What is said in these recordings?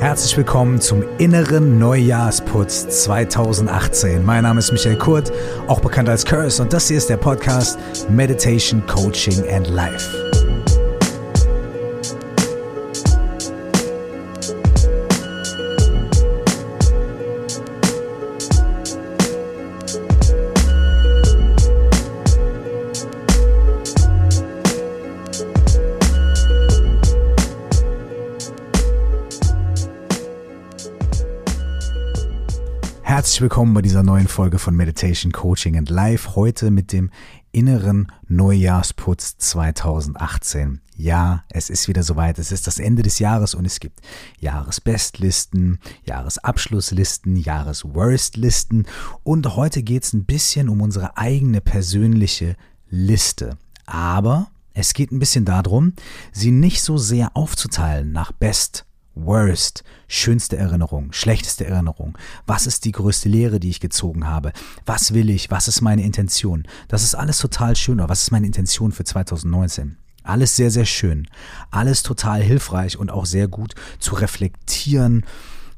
Herzlich willkommen zum inneren Neujahrsputz 2018. Mein Name ist Michael Kurt, auch bekannt als Curse, und das hier ist der Podcast Meditation, Coaching and Life. Herzlich willkommen bei dieser neuen Folge von Meditation Coaching and Life. Heute mit dem inneren Neujahrsputz 2018. Ja, es ist wieder soweit. Es ist das Ende des Jahres und es gibt Jahresbestlisten, Jahresabschlusslisten, Jahresworstlisten und heute geht es ein bisschen um unsere eigene persönliche Liste. Aber es geht ein bisschen darum, sie nicht so sehr aufzuteilen nach Best, Worst, schönste Erinnerung, schlechteste Erinnerung. Was ist die größte Lehre, die ich gezogen habe? Was will ich? Was ist meine Intention? Das ist alles total schön. Oder was ist meine Intention für 2019? Alles sehr, sehr schön. Alles total hilfreich und auch sehr gut zu reflektieren,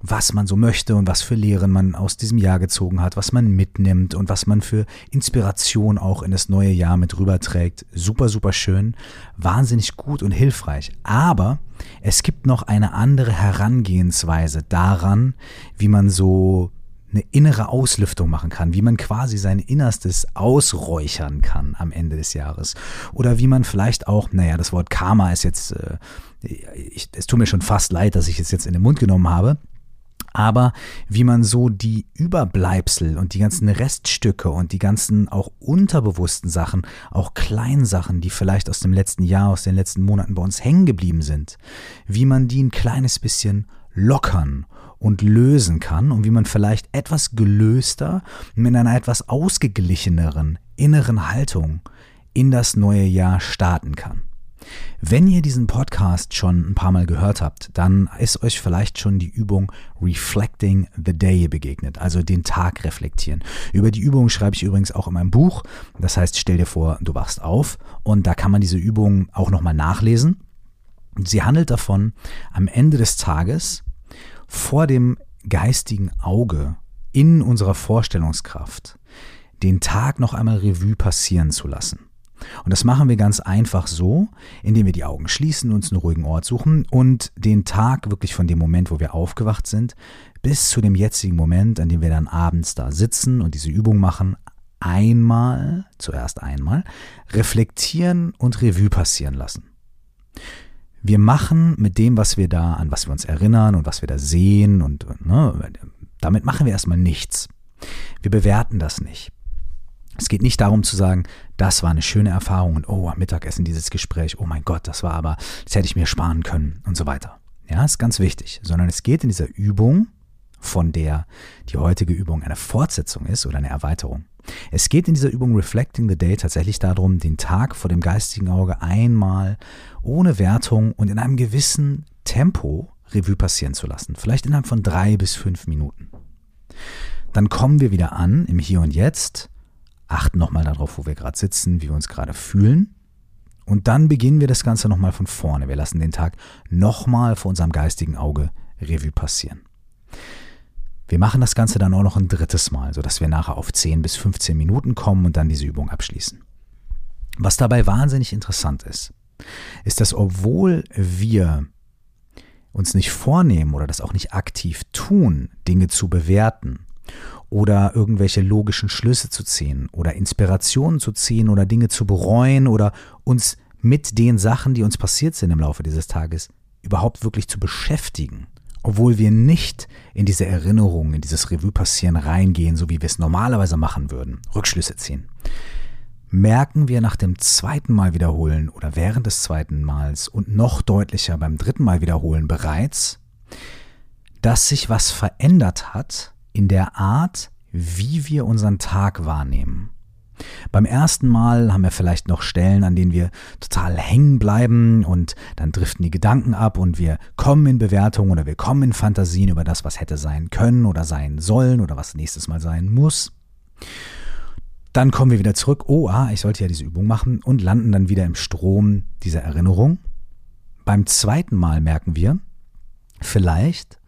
was man so möchte und was für Lehren man aus diesem Jahr gezogen hat, was man mitnimmt und was man für Inspiration auch in das neue Jahr mit rüberträgt. Super, super schön, wahnsinnig gut und hilfreich. Aber es gibt noch eine andere Herangehensweise daran, wie man so eine innere Auslüftung machen kann, wie man quasi sein Innerstes ausräuchern kann am Ende des Jahres. Oder wie man vielleicht auch, naja, das Wort Karma ist jetzt, äh, ich, es tut mir schon fast leid, dass ich es jetzt in den Mund genommen habe, aber wie man so die Überbleibsel und die ganzen Reststücke und die ganzen auch unterbewussten Sachen, auch Kleinsachen, die vielleicht aus dem letzten Jahr, aus den letzten Monaten bei uns hängen geblieben sind, wie man die ein kleines bisschen lockern und lösen kann und wie man vielleicht etwas gelöster mit einer etwas ausgeglicheneren inneren Haltung in das neue Jahr starten kann. Wenn ihr diesen Podcast schon ein paar Mal gehört habt, dann ist euch vielleicht schon die Übung Reflecting the Day begegnet, also den Tag reflektieren. Über die Übung schreibe ich übrigens auch in meinem Buch. Das heißt, stell dir vor, du wachst auf und da kann man diese Übung auch nochmal nachlesen. Sie handelt davon, am Ende des Tages vor dem geistigen Auge in unserer Vorstellungskraft den Tag noch einmal Revue passieren zu lassen. Und das machen wir ganz einfach so, indem wir die Augen schließen, uns einen ruhigen Ort suchen und den Tag wirklich von dem Moment, wo wir aufgewacht sind, bis zu dem jetzigen Moment, an dem wir dann abends da sitzen und diese Übung machen, einmal, zuerst einmal, reflektieren und Revue passieren lassen. Wir machen mit dem, was wir da, an was wir uns erinnern und was wir da sehen und ne, damit machen wir erstmal nichts. Wir bewerten das nicht. Es geht nicht darum zu sagen, das war eine schöne Erfahrung und oh, am Mittagessen dieses Gespräch, oh mein Gott, das war aber, das hätte ich mir sparen können und so weiter. Ja, ist ganz wichtig, sondern es geht in dieser Übung, von der die heutige Übung eine Fortsetzung ist oder eine Erweiterung. Es geht in dieser Übung Reflecting the Day tatsächlich darum, den Tag vor dem geistigen Auge einmal ohne Wertung und in einem gewissen Tempo Revue passieren zu lassen. Vielleicht innerhalb von drei bis fünf Minuten. Dann kommen wir wieder an im Hier und Jetzt achten nochmal darauf, wo wir gerade sitzen, wie wir uns gerade fühlen. Und dann beginnen wir das Ganze nochmal von vorne. Wir lassen den Tag nochmal vor unserem geistigen Auge Revue passieren. Wir machen das Ganze dann auch noch ein drittes Mal, sodass wir nachher auf 10 bis 15 Minuten kommen und dann diese Übung abschließen. Was dabei wahnsinnig interessant ist, ist, dass obwohl wir uns nicht vornehmen oder das auch nicht aktiv tun, Dinge zu bewerten oder irgendwelche logischen Schlüsse zu ziehen oder Inspirationen zu ziehen oder Dinge zu bereuen oder uns mit den Sachen, die uns passiert sind im Laufe dieses Tages, überhaupt wirklich zu beschäftigen, obwohl wir nicht in diese Erinnerung, in dieses Revue passieren reingehen, so wie wir es normalerweise machen würden, Rückschlüsse ziehen. Merken wir nach dem zweiten Mal wiederholen oder während des zweiten Mals und noch deutlicher beim dritten Mal wiederholen bereits, dass sich was verändert hat in der Art, wie wir unseren Tag wahrnehmen. Beim ersten Mal haben wir vielleicht noch Stellen, an denen wir total hängen bleiben und dann driften die Gedanken ab und wir kommen in Bewertungen oder wir kommen in Fantasien über das, was hätte sein können oder sein sollen oder was nächstes Mal sein muss. Dann kommen wir wieder zurück, oh, ah, ich sollte ja diese Übung machen und landen dann wieder im Strom dieser Erinnerung. Beim zweiten Mal merken wir, Vielleicht,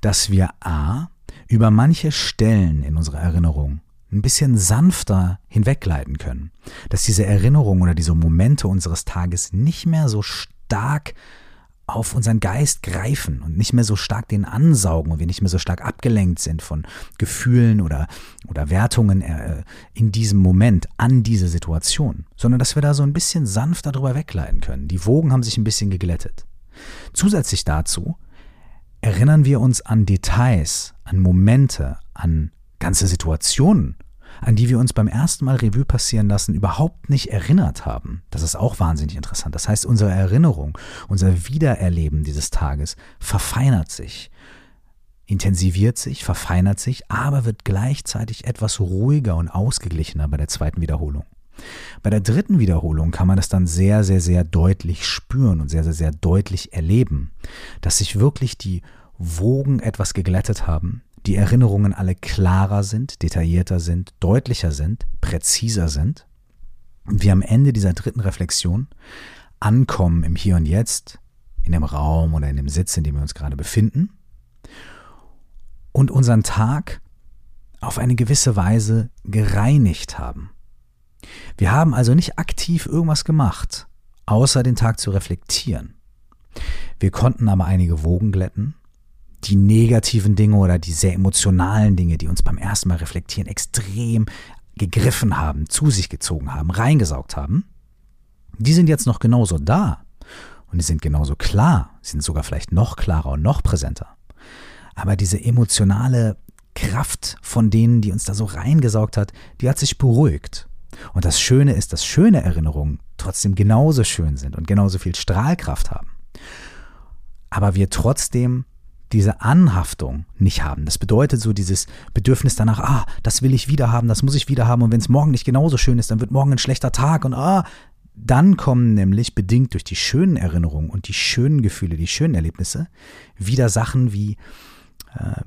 dass wir A über manche Stellen in unserer Erinnerung ein bisschen sanfter hinweggleiten können. Dass diese Erinnerungen oder diese Momente unseres Tages nicht mehr so stark auf unseren Geist greifen und nicht mehr so stark den ansaugen und wir nicht mehr so stark abgelenkt sind von Gefühlen oder, oder Wertungen äh, in diesem Moment an diese Situation, sondern dass wir da so ein bisschen sanfter drüber wegleiten können. Die Wogen haben sich ein bisschen geglättet. Zusätzlich dazu erinnern wir uns an Details, an Momente, an ganze Situationen, an die wir uns beim ersten Mal Revue passieren lassen überhaupt nicht erinnert haben. Das ist auch wahnsinnig interessant. Das heißt, unsere Erinnerung, unser Wiedererleben dieses Tages verfeinert sich, intensiviert sich, verfeinert sich, aber wird gleichzeitig etwas ruhiger und ausgeglichener bei der zweiten Wiederholung. Bei der dritten Wiederholung kann man das dann sehr, sehr, sehr deutlich spüren und sehr, sehr, sehr deutlich erleben, dass sich wirklich die Wogen etwas geglättet haben, die Erinnerungen alle klarer sind, detaillierter sind, deutlicher sind, präziser sind und wir am Ende dieser dritten Reflexion ankommen im Hier und Jetzt, in dem Raum oder in dem Sitz, in dem wir uns gerade befinden und unseren Tag auf eine gewisse Weise gereinigt haben. Wir haben also nicht aktiv irgendwas gemacht, außer den Tag zu reflektieren. Wir konnten aber einige Wogen glätten, die negativen Dinge oder die sehr emotionalen Dinge, die uns beim ersten Mal reflektieren, extrem gegriffen haben, zu sich gezogen haben, reingesaugt haben, die sind jetzt noch genauso da. Und die sind genauso klar, sind sogar vielleicht noch klarer und noch präsenter. Aber diese emotionale Kraft von denen, die uns da so reingesaugt hat, die hat sich beruhigt. Und das Schöne ist, dass schöne Erinnerungen trotzdem genauso schön sind und genauso viel Strahlkraft haben. Aber wir trotzdem diese Anhaftung nicht haben. Das bedeutet so dieses Bedürfnis danach, ah, das will ich wieder haben, das muss ich wieder haben und wenn es morgen nicht genauso schön ist, dann wird morgen ein schlechter Tag und ah, dann kommen nämlich bedingt durch die schönen Erinnerungen und die schönen Gefühle, die schönen Erlebnisse wieder Sachen wie äh,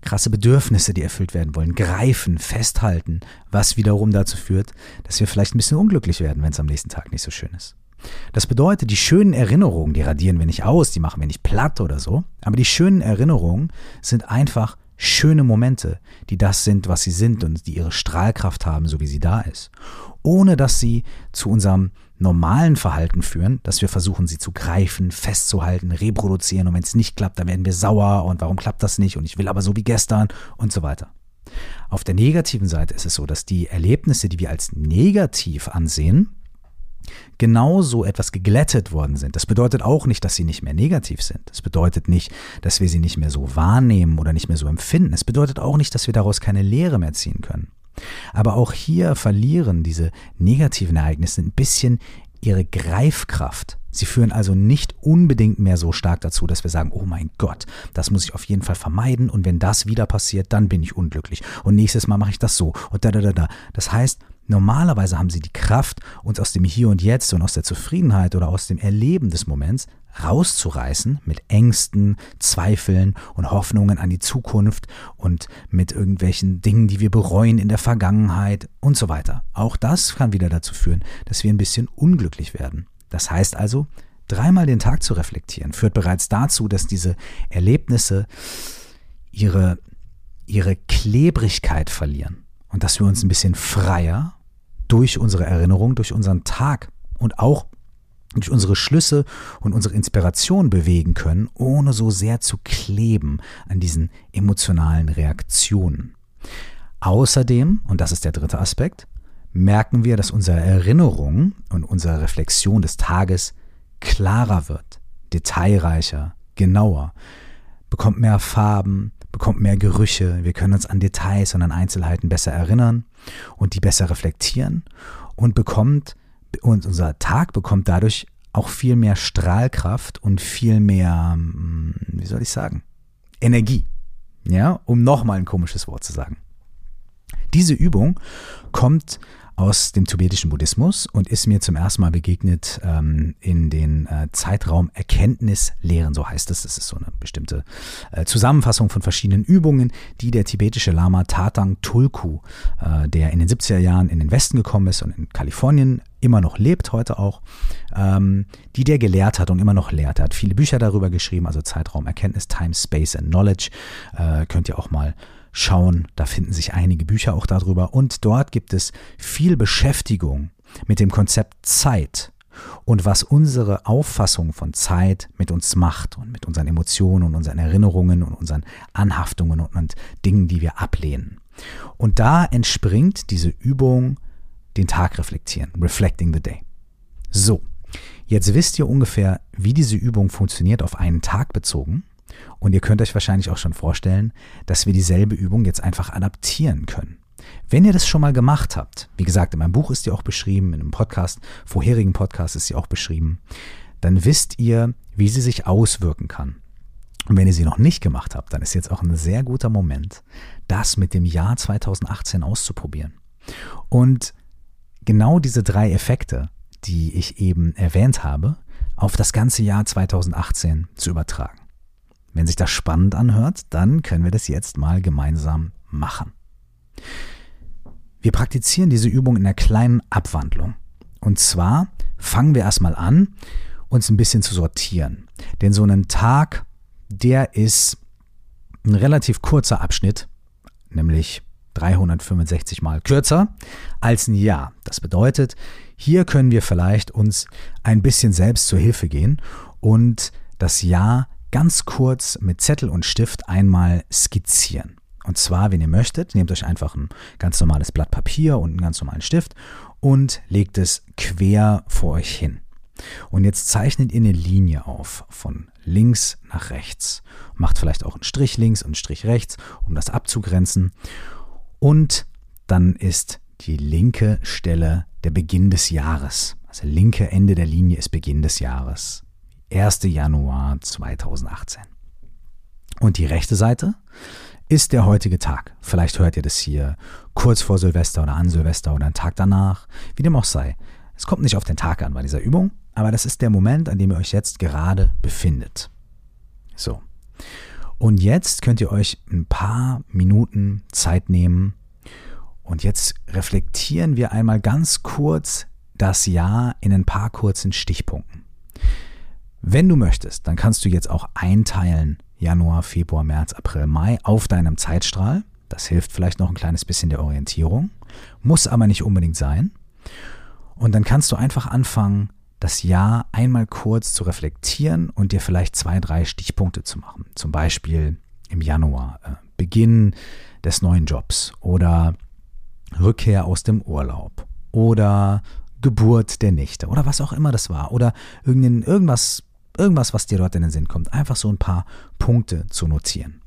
krasse Bedürfnisse, die erfüllt werden wollen, greifen, festhalten, was wiederum dazu führt, dass wir vielleicht ein bisschen unglücklich werden, wenn es am nächsten Tag nicht so schön ist. Das bedeutet, die schönen Erinnerungen, die radieren wir nicht aus, die machen wir nicht platt oder so, aber die schönen Erinnerungen sind einfach schöne Momente, die das sind, was sie sind und die ihre Strahlkraft haben, so wie sie da ist, ohne dass sie zu unserem normalen Verhalten führen, dass wir versuchen, sie zu greifen, festzuhalten, reproduzieren und wenn es nicht klappt, dann werden wir sauer und warum klappt das nicht und ich will aber so wie gestern und so weiter. Auf der negativen Seite ist es so, dass die Erlebnisse, die wir als negativ ansehen, genauso etwas geglättet worden sind. Das bedeutet auch nicht, dass sie nicht mehr negativ sind. Das bedeutet nicht, dass wir sie nicht mehr so wahrnehmen oder nicht mehr so empfinden. Es bedeutet auch nicht, dass wir daraus keine Lehre mehr ziehen können. Aber auch hier verlieren diese negativen Ereignisse ein bisschen ihre Greifkraft. Sie führen also nicht unbedingt mehr so stark dazu, dass wir sagen, oh mein Gott, das muss ich auf jeden Fall vermeiden und wenn das wieder passiert, dann bin ich unglücklich und nächstes Mal mache ich das so und da da da da. Das heißt, Normalerweise haben sie die Kraft, uns aus dem Hier und Jetzt und aus der Zufriedenheit oder aus dem Erleben des Moments rauszureißen mit Ängsten, Zweifeln und Hoffnungen an die Zukunft und mit irgendwelchen Dingen, die wir bereuen in der Vergangenheit und so weiter. Auch das kann wieder dazu führen, dass wir ein bisschen unglücklich werden. Das heißt also, dreimal den Tag zu reflektieren, führt bereits dazu, dass diese Erlebnisse ihre, ihre Klebrigkeit verlieren und dass wir uns ein bisschen freier durch unsere Erinnerung, durch unseren Tag und auch durch unsere Schlüsse und unsere Inspiration bewegen können, ohne so sehr zu kleben an diesen emotionalen Reaktionen. Außerdem, und das ist der dritte Aspekt, merken wir, dass unsere Erinnerung und unsere Reflexion des Tages klarer wird, detailreicher, genauer, bekommt mehr Farben, bekommt mehr Gerüche, wir können uns an Details und an Einzelheiten besser erinnern und die besser reflektieren und bekommt und unser Tag bekommt dadurch auch viel mehr Strahlkraft und viel mehr, hm, wie soll ich sagen, Energie. Ja, um nochmal ein komisches Wort zu sagen. Diese Übung kommt aus dem tibetischen Buddhismus und ist mir zum ersten Mal begegnet ähm, in den äh, Zeitraum Erkenntnislehren, so heißt es. Das ist so eine bestimmte äh, Zusammenfassung von verschiedenen Übungen, die der tibetische Lama Tatang Tulku, äh, der in den 70er Jahren in den Westen gekommen ist und in Kalifornien immer noch lebt, heute auch, ähm, die der gelehrt hat und immer noch lehrt. Er hat viele Bücher darüber geschrieben, also Zeitraum Erkenntnis, Time, Space and Knowledge. Äh, könnt ihr auch mal schauen. Da finden sich einige Bücher auch darüber. Und dort gibt es viel Beschäftigung mit dem Konzept Zeit und was unsere Auffassung von Zeit mit uns macht und mit unseren Emotionen und unseren Erinnerungen und unseren Anhaftungen und, und Dingen, die wir ablehnen. Und da entspringt diese Übung den Tag reflektieren, reflecting the day. So, jetzt wisst ihr ungefähr, wie diese Übung funktioniert auf einen Tag bezogen. Und ihr könnt euch wahrscheinlich auch schon vorstellen, dass wir dieselbe Übung jetzt einfach adaptieren können. Wenn ihr das schon mal gemacht habt, wie gesagt, in meinem Buch ist die auch beschrieben, in einem Podcast, vorherigen Podcast ist sie auch beschrieben, dann wisst ihr, wie sie sich auswirken kann. Und wenn ihr sie noch nicht gemacht habt, dann ist jetzt auch ein sehr guter Moment, das mit dem Jahr 2018 auszuprobieren. Und genau diese drei Effekte, die ich eben erwähnt habe, auf das ganze Jahr 2018 zu übertragen. Wenn sich das spannend anhört, dann können wir das jetzt mal gemeinsam machen. Wir praktizieren diese Übung in einer kleinen Abwandlung. Und zwar fangen wir erstmal an, uns ein bisschen zu sortieren. Denn so ein Tag, der ist ein relativ kurzer Abschnitt, nämlich 365 mal kürzer als ein Jahr. Das bedeutet, hier können wir vielleicht uns ein bisschen selbst zur Hilfe gehen und das Jahr ganz kurz mit Zettel und Stift einmal skizzieren. Und zwar, wenn ihr möchtet, nehmt euch einfach ein ganz normales Blatt Papier und einen ganz normalen Stift und legt es quer vor euch hin. Und jetzt zeichnet ihr eine Linie auf von links nach rechts. Macht vielleicht auch einen Strich links und einen Strich rechts, um das abzugrenzen. Und dann ist die linke Stelle der Beginn des Jahres. Also linke Ende der Linie ist Beginn des Jahres. 1. Januar 2018. Und die rechte Seite ist der heutige Tag. Vielleicht hört ihr das hier kurz vor Silvester oder an Silvester oder einen Tag danach, wie dem auch sei. Es kommt nicht auf den Tag an bei dieser Übung, aber das ist der Moment, an dem ihr euch jetzt gerade befindet. So. Und jetzt könnt ihr euch ein paar Minuten Zeit nehmen und jetzt reflektieren wir einmal ganz kurz das Jahr in ein paar kurzen Stichpunkten. Wenn du möchtest, dann kannst du jetzt auch einteilen Januar, Februar, März, April, Mai auf deinem Zeitstrahl. Das hilft vielleicht noch ein kleines bisschen der Orientierung, muss aber nicht unbedingt sein. Und dann kannst du einfach anfangen, das Jahr einmal kurz zu reflektieren und dir vielleicht zwei, drei Stichpunkte zu machen. Zum Beispiel im Januar, äh, Beginn des neuen Jobs oder Rückkehr aus dem Urlaub oder Geburt der Nichte oder was auch immer das war oder irgendwas irgendwas, was dir dort in den Sinn kommt, einfach so ein paar Punkte zu notieren.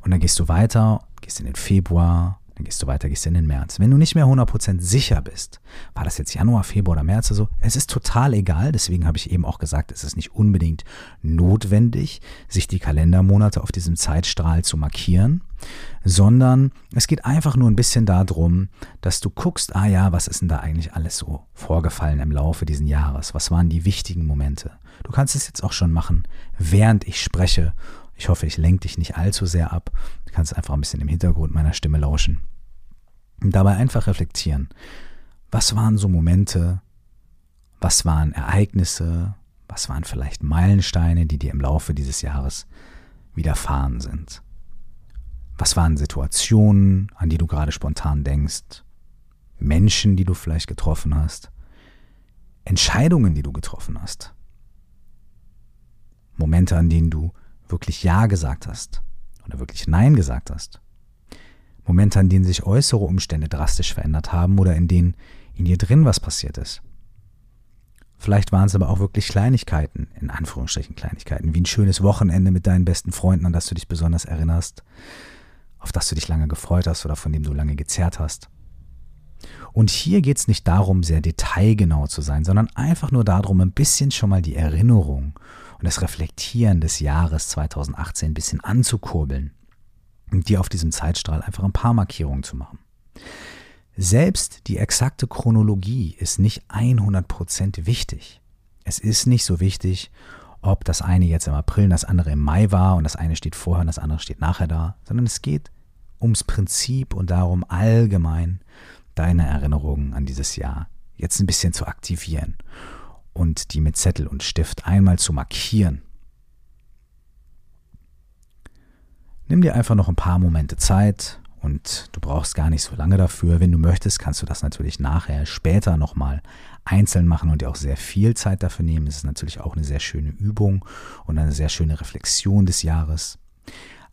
Und dann gehst du weiter, gehst in den Februar, dann gehst du weiter, gehst in den März. Wenn du nicht mehr 100% sicher bist, war das jetzt Januar, Februar oder März oder so, es ist total egal. Deswegen habe ich eben auch gesagt, es ist nicht unbedingt notwendig, sich die Kalendermonate auf diesem Zeitstrahl zu markieren, sondern es geht einfach nur ein bisschen darum, dass du guckst, ah ja, was ist denn da eigentlich alles so vorgefallen im Laufe dieses Jahres? Was waren die wichtigen Momente? Du kannst es jetzt auch schon machen, während ich spreche ich hoffe, ich lenke dich nicht allzu sehr ab. Du kannst einfach ein bisschen im Hintergrund meiner Stimme lauschen. Und dabei einfach reflektieren. Was waren so Momente? Was waren Ereignisse? Was waren vielleicht Meilensteine, die dir im Laufe dieses Jahres widerfahren sind? Was waren Situationen, an die du gerade spontan denkst? Menschen, die du vielleicht getroffen hast? Entscheidungen, die du getroffen hast? Momente, an denen du wirklich Ja gesagt hast oder wirklich Nein gesagt hast. Momente, in denen sich äußere Umstände drastisch verändert haben oder in denen in dir drin was passiert ist. Vielleicht waren es aber auch wirklich Kleinigkeiten, in Anführungsstrichen Kleinigkeiten, wie ein schönes Wochenende mit deinen besten Freunden, an das du dich besonders erinnerst, auf das du dich lange gefreut hast oder von dem du lange gezerrt hast. Und hier geht es nicht darum, sehr detailgenau zu sein, sondern einfach nur darum, ein bisschen schon mal die Erinnerung und das Reflektieren des Jahres 2018 ein bisschen anzukurbeln und dir auf diesem Zeitstrahl einfach ein paar Markierungen zu machen. Selbst die exakte Chronologie ist nicht 100% wichtig. Es ist nicht so wichtig, ob das eine jetzt im April und das andere im Mai war und das eine steht vorher und das andere steht nachher da, sondern es geht ums Prinzip und darum allgemein deine Erinnerungen an dieses Jahr jetzt ein bisschen zu aktivieren und die mit Zettel und Stift einmal zu markieren. Nimm dir einfach noch ein paar Momente Zeit und du brauchst gar nicht so lange dafür. Wenn du möchtest, kannst du das natürlich nachher später nochmal einzeln machen und dir auch sehr viel Zeit dafür nehmen. Das ist natürlich auch eine sehr schöne Übung und eine sehr schöne Reflexion des Jahres.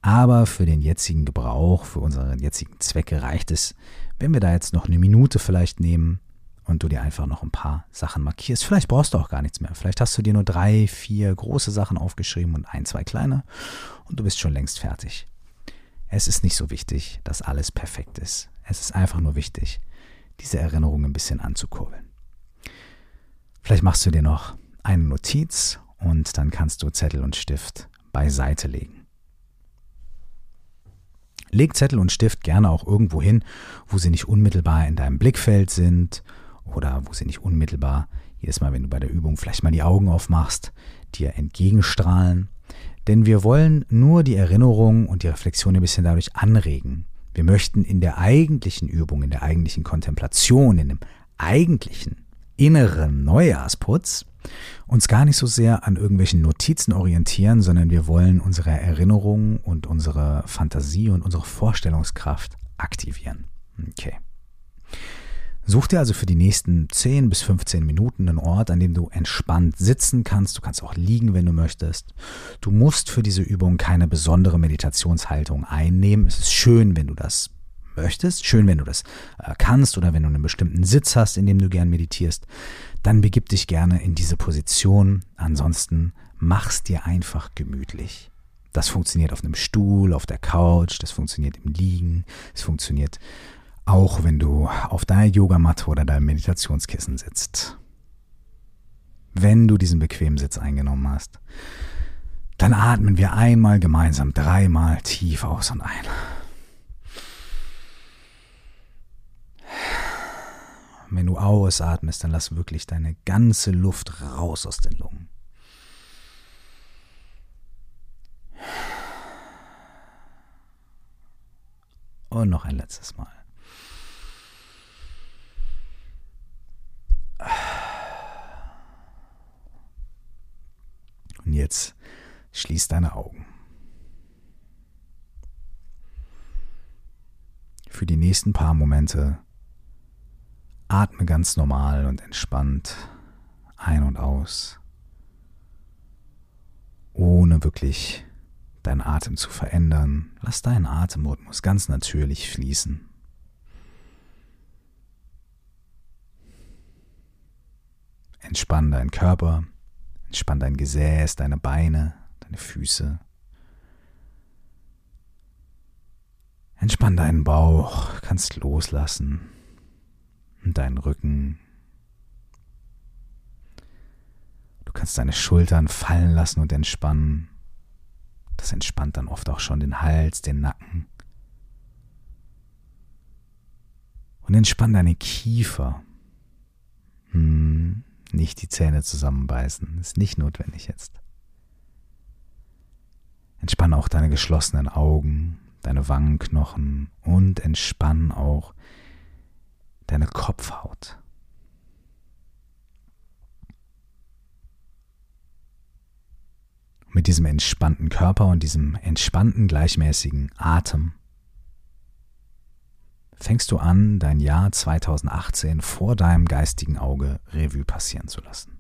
Aber für den jetzigen Gebrauch, für unsere jetzigen Zwecke reicht es, wenn wir da jetzt noch eine Minute vielleicht nehmen und du dir einfach noch ein paar Sachen markierst. Vielleicht brauchst du auch gar nichts mehr. Vielleicht hast du dir nur drei, vier große Sachen aufgeschrieben und ein, zwei kleine und du bist schon längst fertig. Es ist nicht so wichtig, dass alles perfekt ist. Es ist einfach nur wichtig, diese Erinnerung ein bisschen anzukurbeln. Vielleicht machst du dir noch eine Notiz und dann kannst du Zettel und Stift beiseite legen. Leg Zettel und Stift gerne auch irgendwo hin, wo sie nicht unmittelbar in deinem Blickfeld sind oder wo sie nicht unmittelbar jedes Mal, wenn du bei der Übung vielleicht mal die Augen aufmachst, dir entgegenstrahlen, denn wir wollen nur die Erinnerung und die Reflexion ein bisschen dadurch anregen. Wir möchten in der eigentlichen Übung, in der eigentlichen Kontemplation, in dem eigentlichen inneren Neujahrsputz uns gar nicht so sehr an irgendwelchen Notizen orientieren, sondern wir wollen unsere Erinnerung und unsere Fantasie und unsere Vorstellungskraft aktivieren. Okay. Such dir also für die nächsten 10 bis 15 Minuten einen Ort, an dem du entspannt sitzen kannst. Du kannst auch liegen, wenn du möchtest. Du musst für diese Übung keine besondere Meditationshaltung einnehmen. Es ist schön, wenn du das möchtest, schön, wenn du das äh, kannst oder wenn du einen bestimmten Sitz hast, in dem du gern meditierst. Dann begib dich gerne in diese Position. Ansonsten mach's dir einfach gemütlich. Das funktioniert auf einem Stuhl, auf der Couch, das funktioniert im Liegen, es funktioniert auch wenn du auf deiner Yogamatte oder deinem Meditationskissen sitzt. Wenn du diesen bequemen Sitz eingenommen hast, dann atmen wir einmal gemeinsam dreimal tief aus und ein. Wenn du ausatmest, dann lass wirklich deine ganze Luft raus aus den Lungen. Und noch ein letztes Mal. Und jetzt schließ deine Augen. Für die nächsten paar Momente atme ganz normal und entspannt ein und aus, ohne wirklich deinen Atem zu verändern. Lass deinen Atemrhythmus ganz natürlich fließen. Entspann deinen Körper, entspann dein Gesäß, deine Beine, deine Füße. Entspann deinen Bauch, kannst loslassen und deinen Rücken. Du kannst deine Schultern fallen lassen und entspannen. Das entspannt dann oft auch schon den Hals, den Nacken. Und entspann deine Kiefer. Hm. Nicht die Zähne zusammenbeißen, ist nicht notwendig jetzt. Entspann auch deine geschlossenen Augen, deine Wangenknochen und entspann auch deine Kopfhaut. Mit diesem entspannten Körper und diesem entspannten, gleichmäßigen Atem fängst du an, dein Jahr 2018 vor deinem geistigen Auge Revue passieren zu lassen.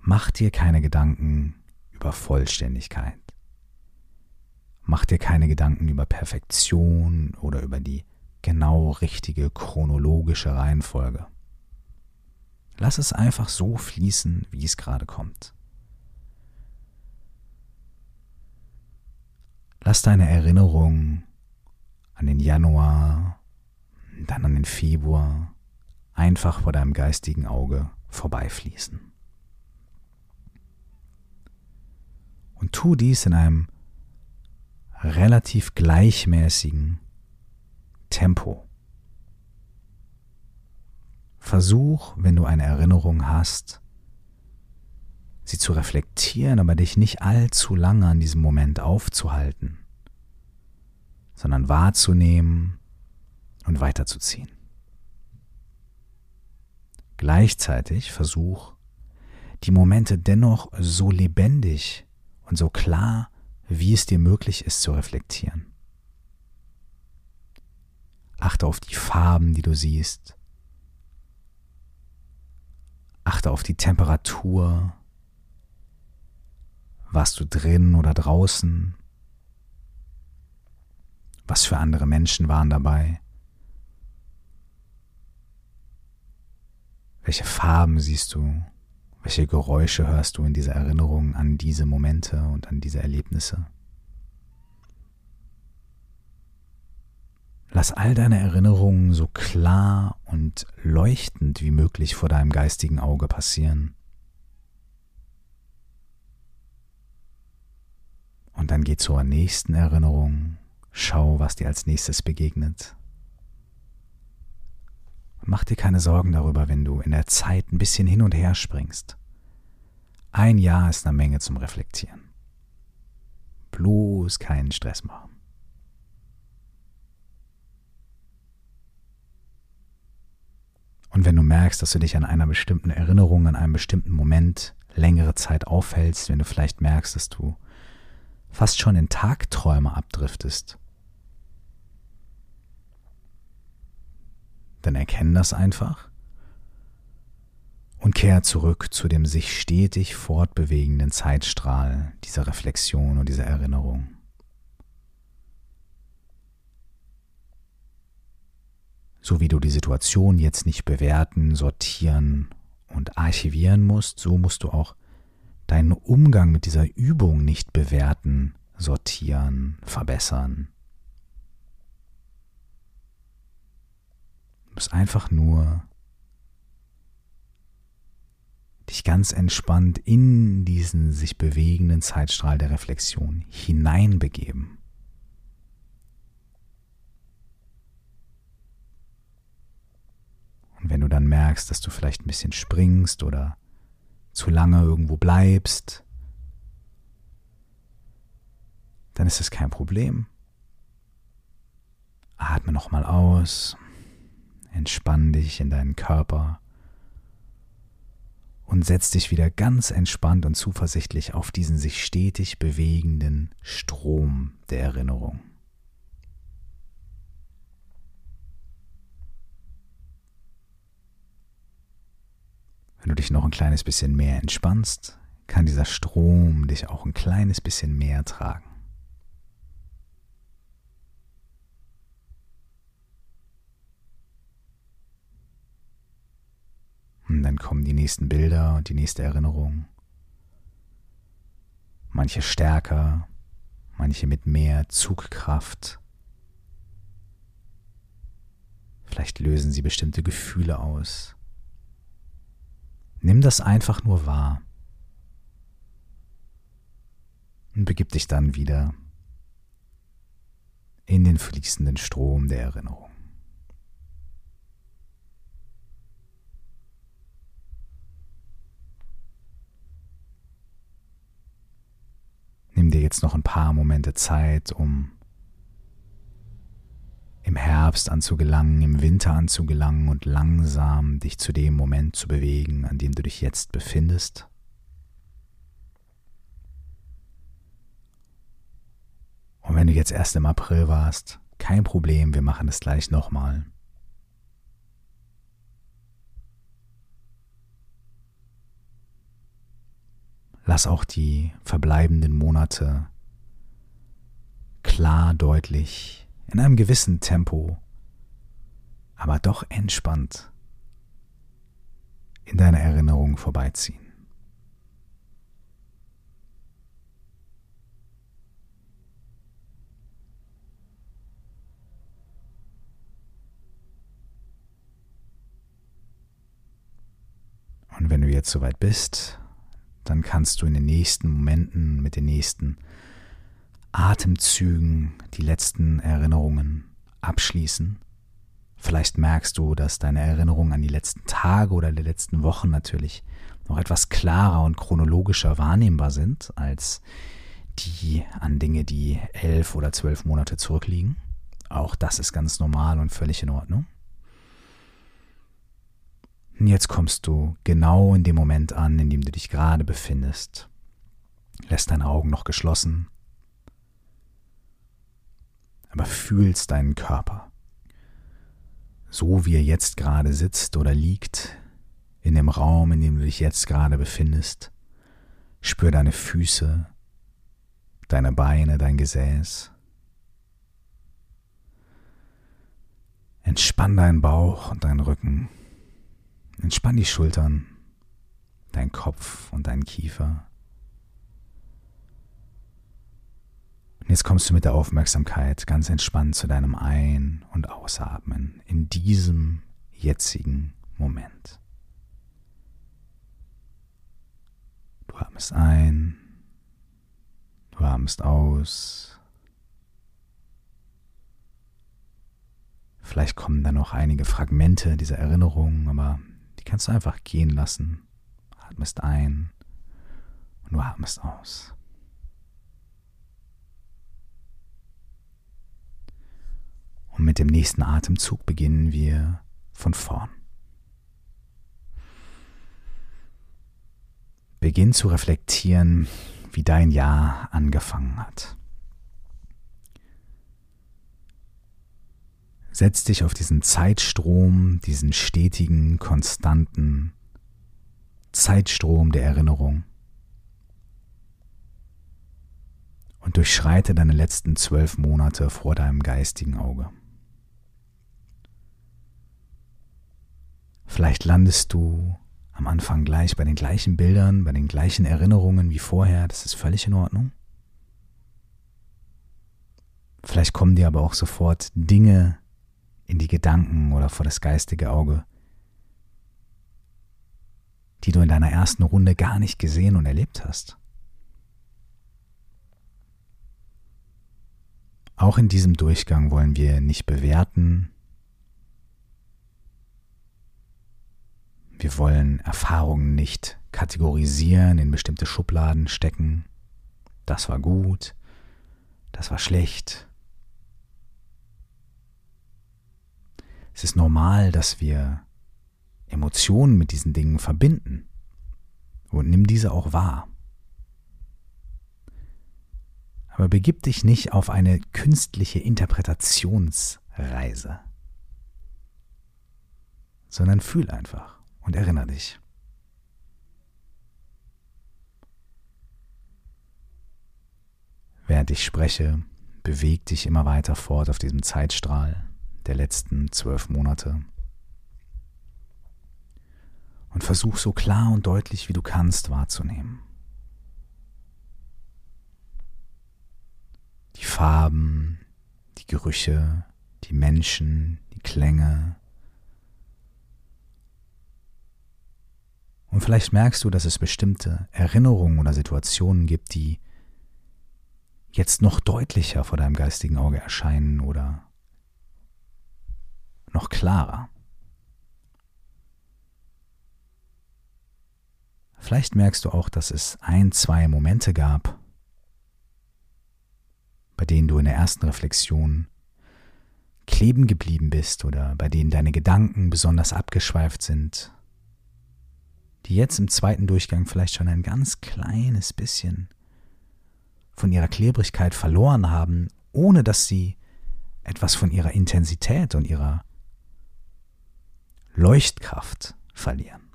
Mach dir keine Gedanken über Vollständigkeit. Mach dir keine Gedanken über Perfektion oder über die genau richtige chronologische Reihenfolge. Lass es einfach so fließen, wie es gerade kommt. Lass deine Erinnerungen an den Januar, dann an den Februar einfach vor deinem geistigen Auge vorbeifließen. Und tu dies in einem relativ gleichmäßigen Tempo. Versuch, wenn du eine Erinnerung hast, sie zu reflektieren, aber dich nicht allzu lange an diesem Moment aufzuhalten, sondern wahrzunehmen und weiterzuziehen. Gleichzeitig versuch, die Momente dennoch so lebendig und so klar, wie es dir möglich ist, zu reflektieren. Achte auf die Farben, die du siehst. Achte auf die Temperatur. Warst du drin oder draußen? Was für andere Menschen waren dabei? Welche Farben siehst du? Welche Geräusche hörst du in dieser Erinnerung an diese Momente und an diese Erlebnisse? Lass all deine Erinnerungen so klar und leuchtend wie möglich vor deinem geistigen Auge passieren. Und dann geh zur nächsten Erinnerung, schau, was dir als nächstes begegnet. Mach dir keine Sorgen darüber, wenn du in der Zeit ein bisschen hin und her springst. Ein Jahr ist eine Menge zum Reflektieren. Bloß keinen Stress machen. Und wenn du merkst, dass du dich an einer bestimmten Erinnerung, an einem bestimmten Moment längere Zeit aufhältst, wenn du vielleicht merkst, dass du fast schon in Tagträume abdriftest, dann erkenn das einfach und kehr zurück zu dem sich stetig fortbewegenden Zeitstrahl dieser Reflexion und dieser Erinnerung. So wie du die Situation jetzt nicht bewerten, sortieren und archivieren musst, so musst du auch deinen Umgang mit dieser Übung nicht bewerten, sortieren, verbessern. Musst einfach nur dich ganz entspannt in diesen sich bewegenden Zeitstrahl der Reflexion hineinbegeben. Und wenn du dann merkst, dass du vielleicht ein bisschen springst oder zu lange irgendwo bleibst, dann ist es kein Problem. Atme nochmal aus, entspann dich in deinen Körper und setz dich wieder ganz entspannt und zuversichtlich auf diesen sich stetig bewegenden Strom der Erinnerung. Wenn du dich noch ein kleines bisschen mehr entspannst, kann dieser Strom dich auch ein kleines bisschen mehr tragen. Und dann kommen die nächsten Bilder und die nächste Erinnerung. Manche stärker, manche mit mehr Zugkraft. Vielleicht lösen sie bestimmte Gefühle aus. Nimm das einfach nur wahr und begib dich dann wieder in den fließenden Strom der Erinnerung. Nimm dir jetzt noch ein paar Momente Zeit, um im Herbst anzugelangen, im Winter anzugelangen und langsam dich zu dem Moment zu bewegen, an dem du dich jetzt befindest. Und wenn du jetzt erst im April warst, kein Problem, wir machen es gleich nochmal. Lass auch die verbleibenden Monate klar, deutlich in einem gewissen Tempo, aber doch entspannt in deiner Erinnerung vorbeiziehen. Und wenn du jetzt soweit bist, dann kannst du in den nächsten Momenten mit den nächsten Atemzügen die letzten Erinnerungen abschließen. Vielleicht merkst du, dass deine Erinnerungen an die letzten Tage oder die letzten Wochen natürlich noch etwas klarer und chronologischer wahrnehmbar sind als die an Dinge, die elf oder zwölf Monate zurückliegen. Auch das ist ganz normal und völlig in Ordnung. Und jetzt kommst du genau in dem Moment an, in dem du dich gerade befindest. Lässt deine Augen noch geschlossen, aber fühlst deinen Körper. So wie er jetzt gerade sitzt oder liegt, in dem Raum, in dem du dich jetzt gerade befindest. Spür deine Füße, deine Beine, dein Gesäß. Entspann deinen Bauch und deinen Rücken. Entspann die Schultern, dein Kopf und deinen Kiefer. Und jetzt kommst du mit der Aufmerksamkeit ganz entspannt zu deinem Ein- und Ausatmen in diesem jetzigen Moment. Du atmest ein, du atmest aus. Vielleicht kommen dann noch einige Fragmente dieser Erinnerungen, aber die kannst du einfach gehen lassen. Atmest ein und du atmest aus. Und mit dem nächsten Atemzug beginnen wir von vorn. Beginn zu reflektieren, wie dein Jahr angefangen hat. Setz dich auf diesen Zeitstrom, diesen stetigen, konstanten Zeitstrom der Erinnerung und durchschreite deine letzten zwölf Monate vor deinem geistigen Auge. Vielleicht landest du am Anfang gleich bei den gleichen Bildern, bei den gleichen Erinnerungen wie vorher, das ist völlig in Ordnung. Vielleicht kommen dir aber auch sofort Dinge in die Gedanken oder vor das geistige Auge, die du in deiner ersten Runde gar nicht gesehen und erlebt hast. Auch in diesem Durchgang wollen wir nicht bewerten, Wir wollen Erfahrungen nicht kategorisieren, in bestimmte Schubladen stecken. Das war gut, das war schlecht. Es ist normal, dass wir Emotionen mit diesen Dingen verbinden. Und nimm diese auch wahr. Aber begib dich nicht auf eine künstliche Interpretationsreise, sondern fühl einfach und erinnere dich. Während ich spreche, beweg dich immer weiter fort auf diesem Zeitstrahl der letzten zwölf Monate. Und versuch so klar und deutlich wie du kannst wahrzunehmen. Die Farben, die Gerüche, die Menschen, die Klänge, Und vielleicht merkst du, dass es bestimmte Erinnerungen oder Situationen gibt, die jetzt noch deutlicher vor deinem geistigen Auge erscheinen oder noch klarer. Vielleicht merkst du auch, dass es ein, zwei Momente gab, bei denen du in der ersten Reflexion kleben geblieben bist oder bei denen deine Gedanken besonders abgeschweift sind die jetzt im zweiten Durchgang vielleicht schon ein ganz kleines bisschen von ihrer Klebrigkeit verloren haben, ohne dass sie etwas von ihrer Intensität und ihrer Leuchtkraft verlieren.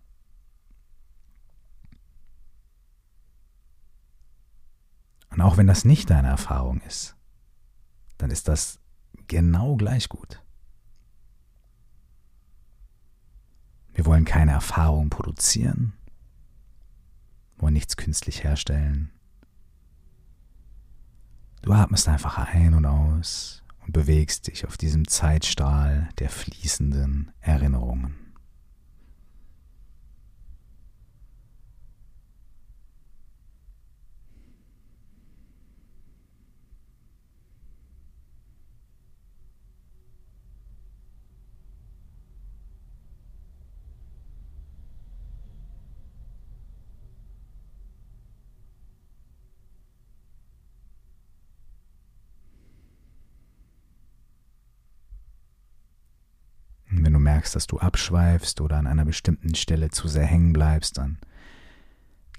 Und auch wenn das nicht deine Erfahrung ist, dann ist das genau gleich gut. Wir wollen keine Erfahrung produzieren, wollen nichts künstlich herstellen. Du atmest einfach ein und aus und bewegst dich auf diesem Zeitstrahl der fließenden Erinnerungen. Merkst, dass du abschweifst oder an einer bestimmten Stelle zu sehr hängen bleibst, dann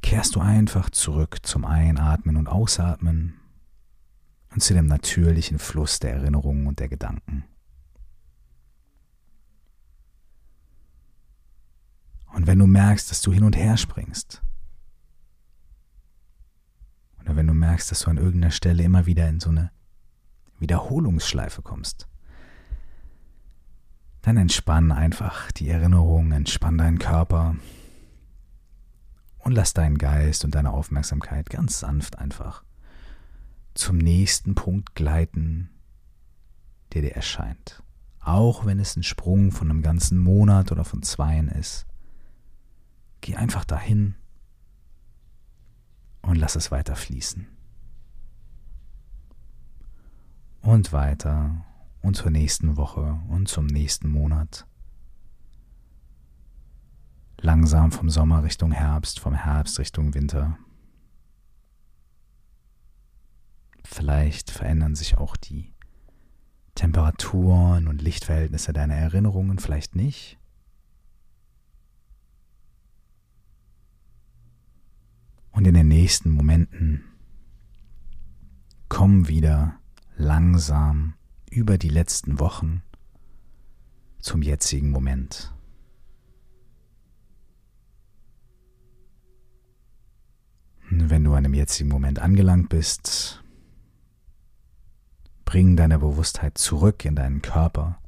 kehrst du einfach zurück zum Einatmen und Ausatmen und zu dem natürlichen Fluss der Erinnerungen und der Gedanken. Und wenn du merkst, dass du hin und her springst, oder wenn du merkst, dass du an irgendeiner Stelle immer wieder in so eine Wiederholungsschleife kommst, dann entspann einfach die Erinnerung, entspann deinen Körper und lass deinen Geist und deine Aufmerksamkeit ganz sanft einfach zum nächsten Punkt gleiten, der dir erscheint. Auch wenn es ein Sprung von einem ganzen Monat oder von zweien ist. Geh einfach dahin und lass es weiter fließen. Und weiter und zur nächsten Woche und zum nächsten Monat. Langsam vom Sommer Richtung Herbst, vom Herbst Richtung Winter. Vielleicht verändern sich auch die Temperaturen und Lichtverhältnisse deiner Erinnerungen, vielleicht nicht. Und in den nächsten Momenten komm wieder langsam über die letzten Wochen zum jetzigen Moment. Wenn du an dem jetzigen Moment angelangt bist, bring deine Bewusstheit zurück in deinen Körper,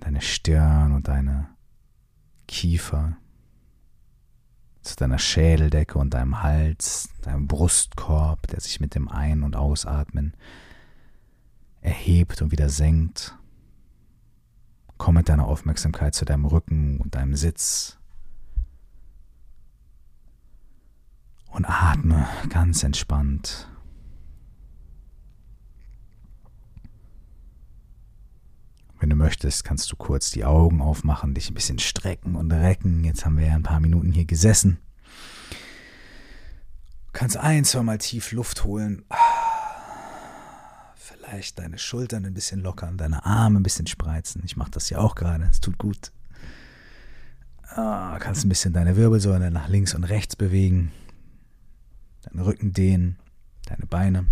deine Stirn und deine Kiefer zu deiner Schädeldecke und deinem Hals, deinem Brustkorb, der sich mit dem Ein- und Ausatmen erhebt und wieder senkt. Komm mit deiner Aufmerksamkeit zu deinem Rücken und deinem Sitz. Und atme ganz entspannt. Wenn du möchtest, kannst du kurz die Augen aufmachen, dich ein bisschen strecken und recken. Jetzt haben wir ja ein paar Minuten hier gesessen. Du kannst ein, zwei Mal tief Luft holen. Vielleicht deine Schultern ein bisschen lockern, deine Arme ein bisschen spreizen. Ich mache das ja auch gerade. Es tut gut. Ah, kannst ein bisschen deine Wirbelsäule nach links und rechts bewegen. Deinen Rücken dehnen, deine Beine.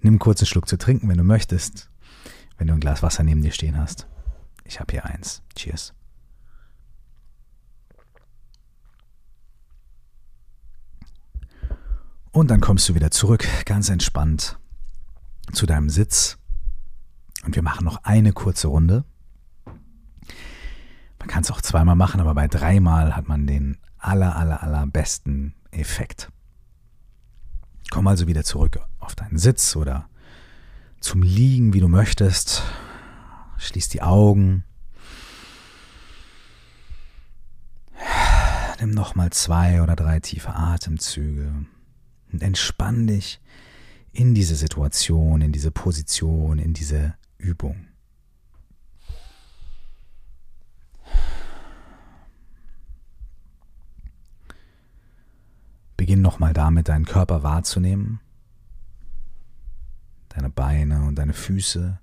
Nimm einen kurzen Schluck zu trinken, wenn du möchtest. Wenn du ein Glas Wasser neben dir stehen hast. Ich habe hier eins. Cheers. Und dann kommst du wieder zurück, ganz entspannt, zu deinem Sitz. Und wir machen noch eine kurze Runde. Man kann es auch zweimal machen, aber bei dreimal hat man den aller, aller, aller besten Effekt. Komm also wieder zurück auf deinen Sitz oder zum Liegen, wie du möchtest. Schließ die Augen. Nimm nochmal zwei oder drei tiefe Atemzüge und entspann dich in diese Situation, in diese Position, in diese Übung. Beginn nochmal damit, deinen Körper wahrzunehmen, deine Beine und deine Füße,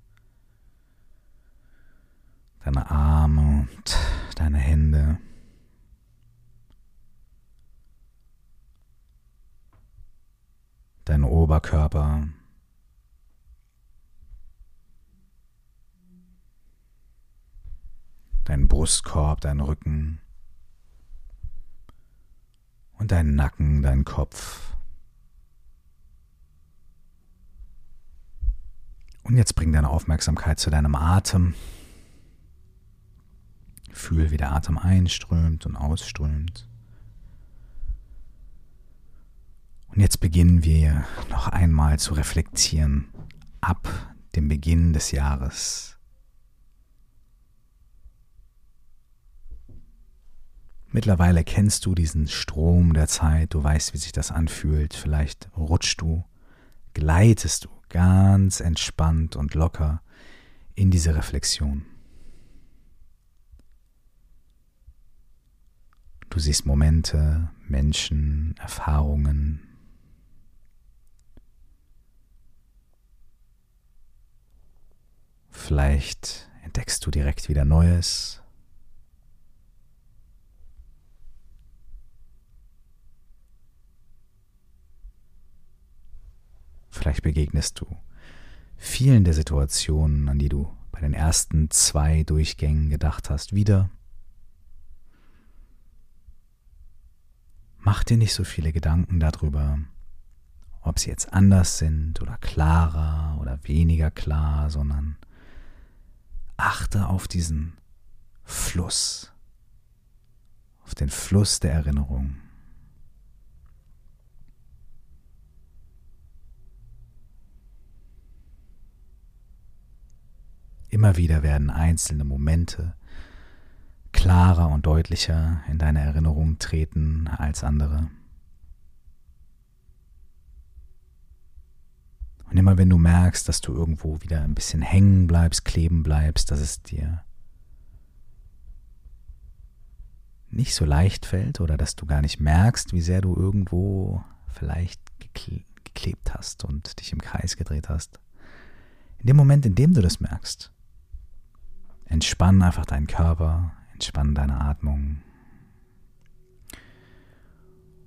deine Arme und deine Hände. Dein Oberkörper. Dein Brustkorb, dein Rücken und deinen Nacken, deinen Kopf. Und jetzt bring deine Aufmerksamkeit zu deinem Atem. Fühl, wie der Atem einströmt und ausströmt. Und jetzt beginnen wir noch einmal zu reflektieren ab dem Beginn des Jahres Mittlerweile kennst du diesen Strom der Zeit, du weißt, wie sich das anfühlt. Vielleicht rutschst du, gleitest du ganz entspannt und locker in diese Reflexion. Du siehst Momente, Menschen, Erfahrungen. Vielleicht entdeckst du direkt wieder Neues. Vielleicht begegnest du vielen der Situationen, an die du bei den ersten zwei Durchgängen gedacht hast, wieder. Mach dir nicht so viele Gedanken darüber, ob sie jetzt anders sind oder klarer oder weniger klar, sondern achte auf diesen Fluss, auf den Fluss der Erinnerung. Immer wieder werden einzelne Momente klarer und deutlicher in deine Erinnerung treten als andere. Und immer wenn du merkst, dass du irgendwo wieder ein bisschen hängen bleibst, kleben bleibst, dass es dir nicht so leicht fällt oder dass du gar nicht merkst, wie sehr du irgendwo vielleicht geklebt hast und dich im Kreis gedreht hast. In dem Moment, in dem du das merkst, Entspann einfach deinen Körper, entspann deine Atmung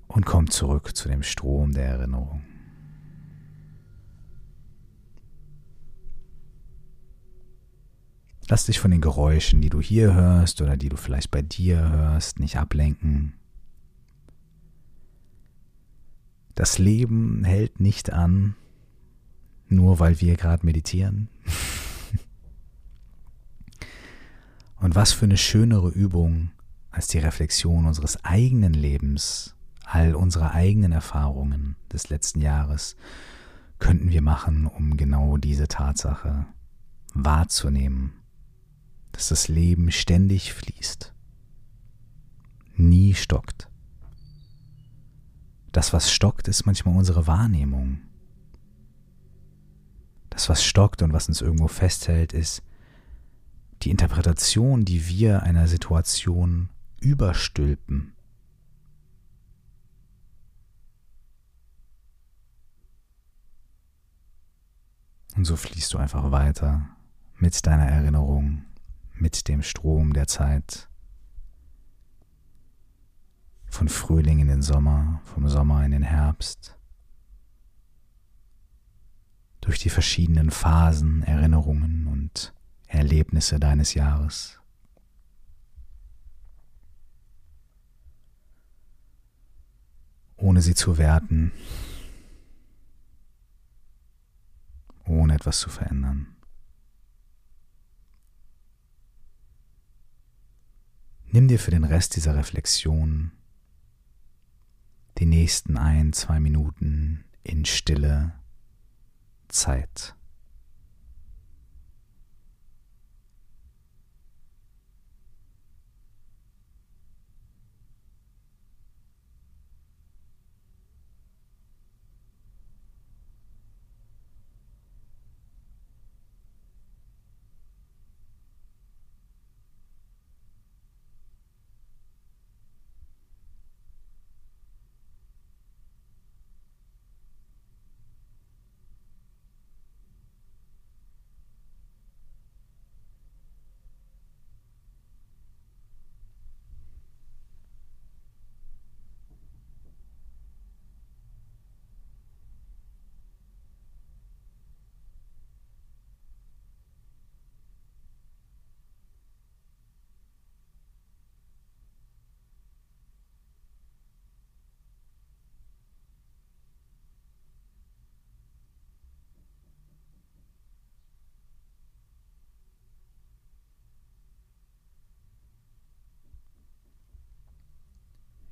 und komm zurück zu dem Strom der Erinnerung. Lass dich von den Geräuschen, die du hier hörst oder die du vielleicht bei dir hörst, nicht ablenken. Das Leben hält nicht an, nur weil wir gerade meditieren. Und was für eine schönere Übung als die Reflexion unseres eigenen Lebens, all unserer eigenen Erfahrungen des letzten Jahres könnten wir machen, um genau diese Tatsache wahrzunehmen, dass das Leben ständig fließt, nie stockt. Das, was stockt, ist manchmal unsere Wahrnehmung. Das, was stockt und was uns irgendwo festhält, ist die Interpretation, die wir einer Situation überstülpen. Und so fließt du einfach weiter mit deiner Erinnerung, mit dem Strom der Zeit. Von Frühling in den Sommer, vom Sommer in den Herbst. Durch die verschiedenen Phasen, Erinnerungen und Erlebnisse deines Jahres. Ohne sie zu werten, ohne etwas zu verändern. Nimm dir für den Rest dieser Reflexion die nächsten ein, zwei Minuten in Stille Zeit.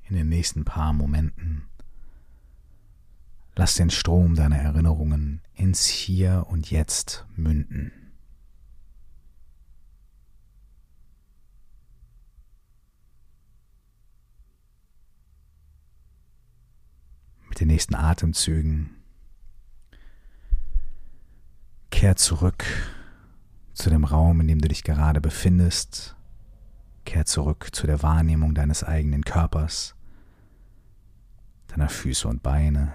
in den nächsten paar Momenten. Lass den Strom deiner Erinnerungen ins Hier und Jetzt münden. Mit den nächsten Atemzügen kehr zurück zu dem Raum, in dem du dich gerade befindest. Kehr zurück zu der Wahrnehmung deines eigenen Körpers deiner Füße und Beine,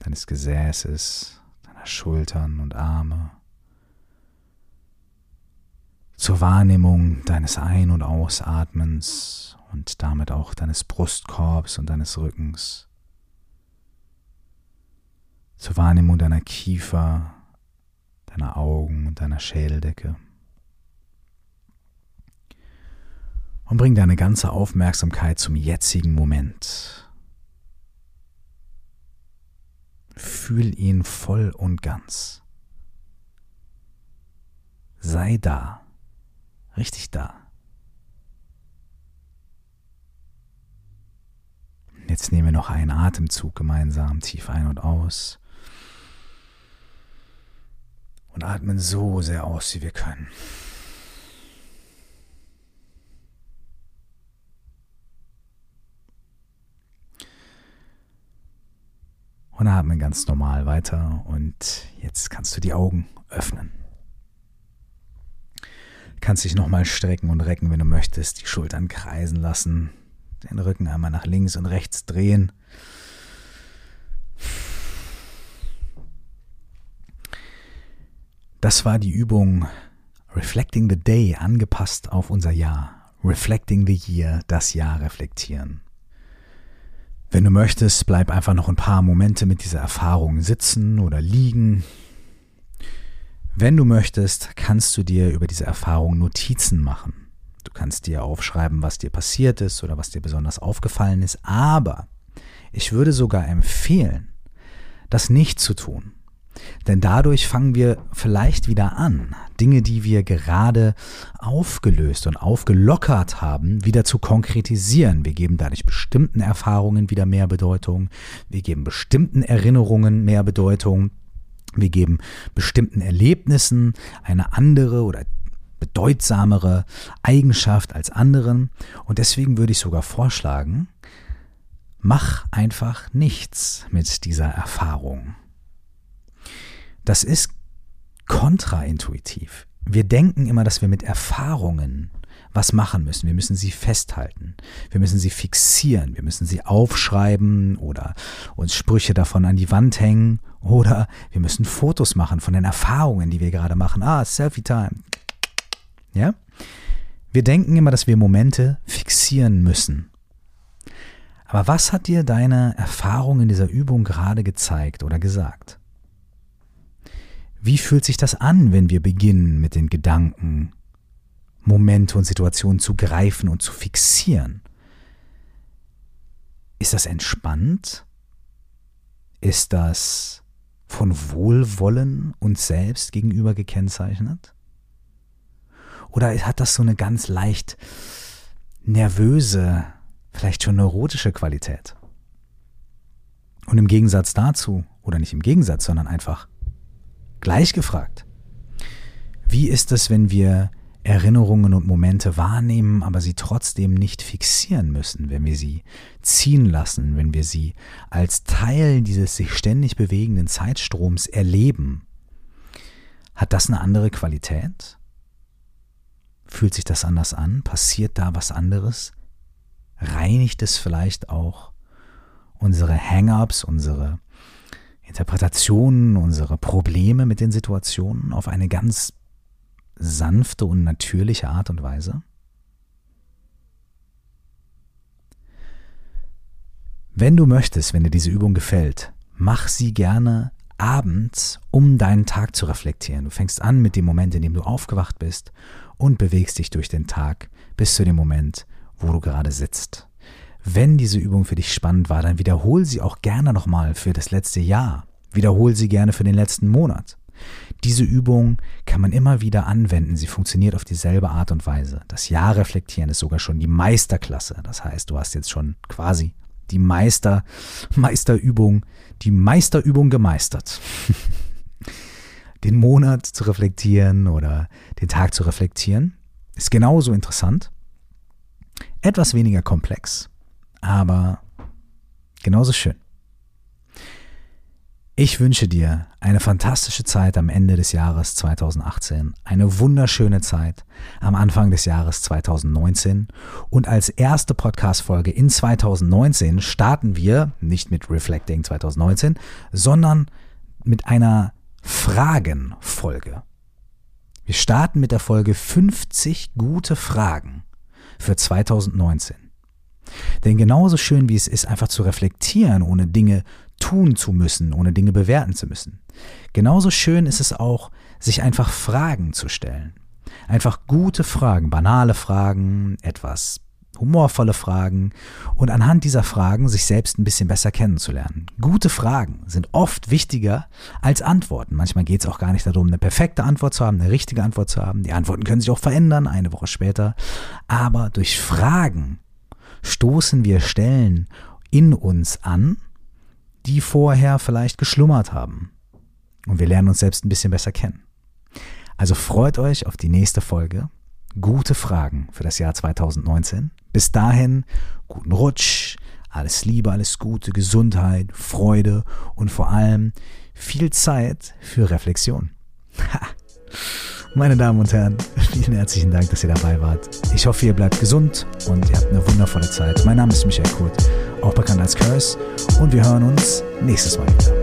deines Gesäßes, deiner Schultern und Arme. zur Wahrnehmung deines Ein- und Ausatmens und damit auch deines Brustkorbs und deines Rückens, zur Wahrnehmung deiner Kiefer, deiner Augen und deiner Schädeldecke. Und bring deine ganze Aufmerksamkeit zum jetzigen Moment. Fühl ihn voll und ganz. Sei da richtig da. Jetzt nehmen wir noch einen Atemzug gemeinsam tief ein und aus. Und atmen so sehr aus, wie wir können. Und atmen ganz normal weiter. Und jetzt kannst du die Augen öffnen. Kannst dich nochmal strecken und recken, wenn du möchtest. Die Schultern kreisen lassen. Den Rücken einmal nach links und rechts drehen. Das war die Übung Reflecting the Day angepasst auf unser Jahr. Reflecting the Year, das Jahr reflektieren. Wenn du möchtest, bleib einfach noch ein paar Momente mit dieser Erfahrung sitzen oder liegen, wenn du möchtest, kannst du dir über diese Erfahrung Notizen machen. Du kannst dir aufschreiben, was dir passiert ist oder was dir besonders aufgefallen ist, aber ich würde sogar empfehlen, das nicht zu tun. Denn dadurch fangen wir vielleicht wieder an, Dinge, die wir gerade aufgelöst und aufgelockert haben, wieder zu konkretisieren. Wir geben dadurch bestimmten Erfahrungen wieder mehr Bedeutung. Wir geben bestimmten Erinnerungen mehr Bedeutung. Wir geben bestimmten Erlebnissen eine andere oder bedeutsamere Eigenschaft als anderen. Und deswegen würde ich sogar vorschlagen, mach einfach nichts mit dieser Erfahrung. Das ist kontraintuitiv. Wir denken immer, dass wir mit Erfahrungen was machen müssen. Wir müssen sie festhalten. Wir müssen sie fixieren. Wir müssen sie aufschreiben oder uns Sprüche davon an die Wand hängen oder wir müssen Fotos machen von den Erfahrungen, die wir gerade machen. Ah, Selfie-Time. Ja? Wir denken immer, dass wir Momente fixieren müssen. Aber was hat dir deine Erfahrung in dieser Übung gerade gezeigt oder gesagt? Wie fühlt sich das an, wenn wir beginnen mit den Gedanken, Momente und Situationen zu greifen und zu fixieren. Ist das entspannt? Ist das von Wohlwollen uns selbst gegenüber gekennzeichnet? Oder hat das so eine ganz leicht nervöse, vielleicht schon neurotische Qualität? Und im Gegensatz dazu, oder nicht im Gegensatz, sondern einfach gleich gefragt, wie ist es, wenn wir Erinnerungen und Momente wahrnehmen, aber sie trotzdem nicht fixieren müssen, wenn wir sie ziehen lassen, wenn wir sie als Teil dieses sich ständig bewegenden Zeitstroms erleben. Hat das eine andere Qualität? Fühlt sich das anders an? Passiert da was anderes? Reinigt es vielleicht auch unsere Hang-ups, unsere Interpretationen, unsere Probleme mit den Situationen auf eine ganz sanfte und natürliche Art und Weise? Wenn du möchtest, wenn dir diese Übung gefällt, mach sie gerne abends, um deinen Tag zu reflektieren. Du fängst an mit dem Moment, in dem du aufgewacht bist und bewegst dich durch den Tag bis zu dem Moment, wo du gerade sitzt. Wenn diese Übung für dich spannend war, dann wiederhol sie auch gerne nochmal für das letzte Jahr. Wiederhol sie gerne für den letzten Monat. Diese Übung kann man immer wieder anwenden. Sie funktioniert auf dieselbe Art und Weise. Das Jahr reflektieren ist sogar schon die Meisterklasse. Das heißt, du hast jetzt schon quasi die Meister, Meisterübung, die Meisterübung gemeistert. den Monat zu reflektieren oder den Tag zu reflektieren ist genauso interessant. Etwas weniger komplex, aber genauso schön. Ich wünsche dir eine fantastische Zeit am Ende des Jahres 2018, eine wunderschöne Zeit am Anfang des Jahres 2019 und als erste Podcast-Folge in 2019 starten wir nicht mit Reflecting 2019, sondern mit einer Fragenfolge. Wir starten mit der Folge 50 gute Fragen für 2019. Denn genauso schön wie es ist, einfach zu reflektieren, ohne Dinge tun zu müssen, ohne Dinge bewerten zu müssen. Genauso schön ist es auch, sich einfach Fragen zu stellen. Einfach gute Fragen, banale Fragen, etwas humorvolle Fragen und anhand dieser Fragen sich selbst ein bisschen besser kennenzulernen. Gute Fragen sind oft wichtiger als Antworten. Manchmal geht es auch gar nicht darum, eine perfekte Antwort zu haben, eine richtige Antwort zu haben. Die Antworten können sich auch verändern, eine Woche später. Aber durch Fragen stoßen wir Stellen in uns an, die vorher vielleicht geschlummert haben. Und wir lernen uns selbst ein bisschen besser kennen. Also freut euch auf die nächste Folge. Gute Fragen für das Jahr 2019. Bis dahin, guten Rutsch, alles Liebe, alles Gute, Gesundheit, Freude und vor allem viel Zeit für Reflexion. Meine Damen und Herren, vielen herzlichen Dank, dass ihr dabei wart. Ich hoffe, ihr bleibt gesund und ihr habt eine wundervolle Zeit. Mein Name ist Michael Kurt, auch bekannt als Curse, und wir hören uns nächstes Mal wieder.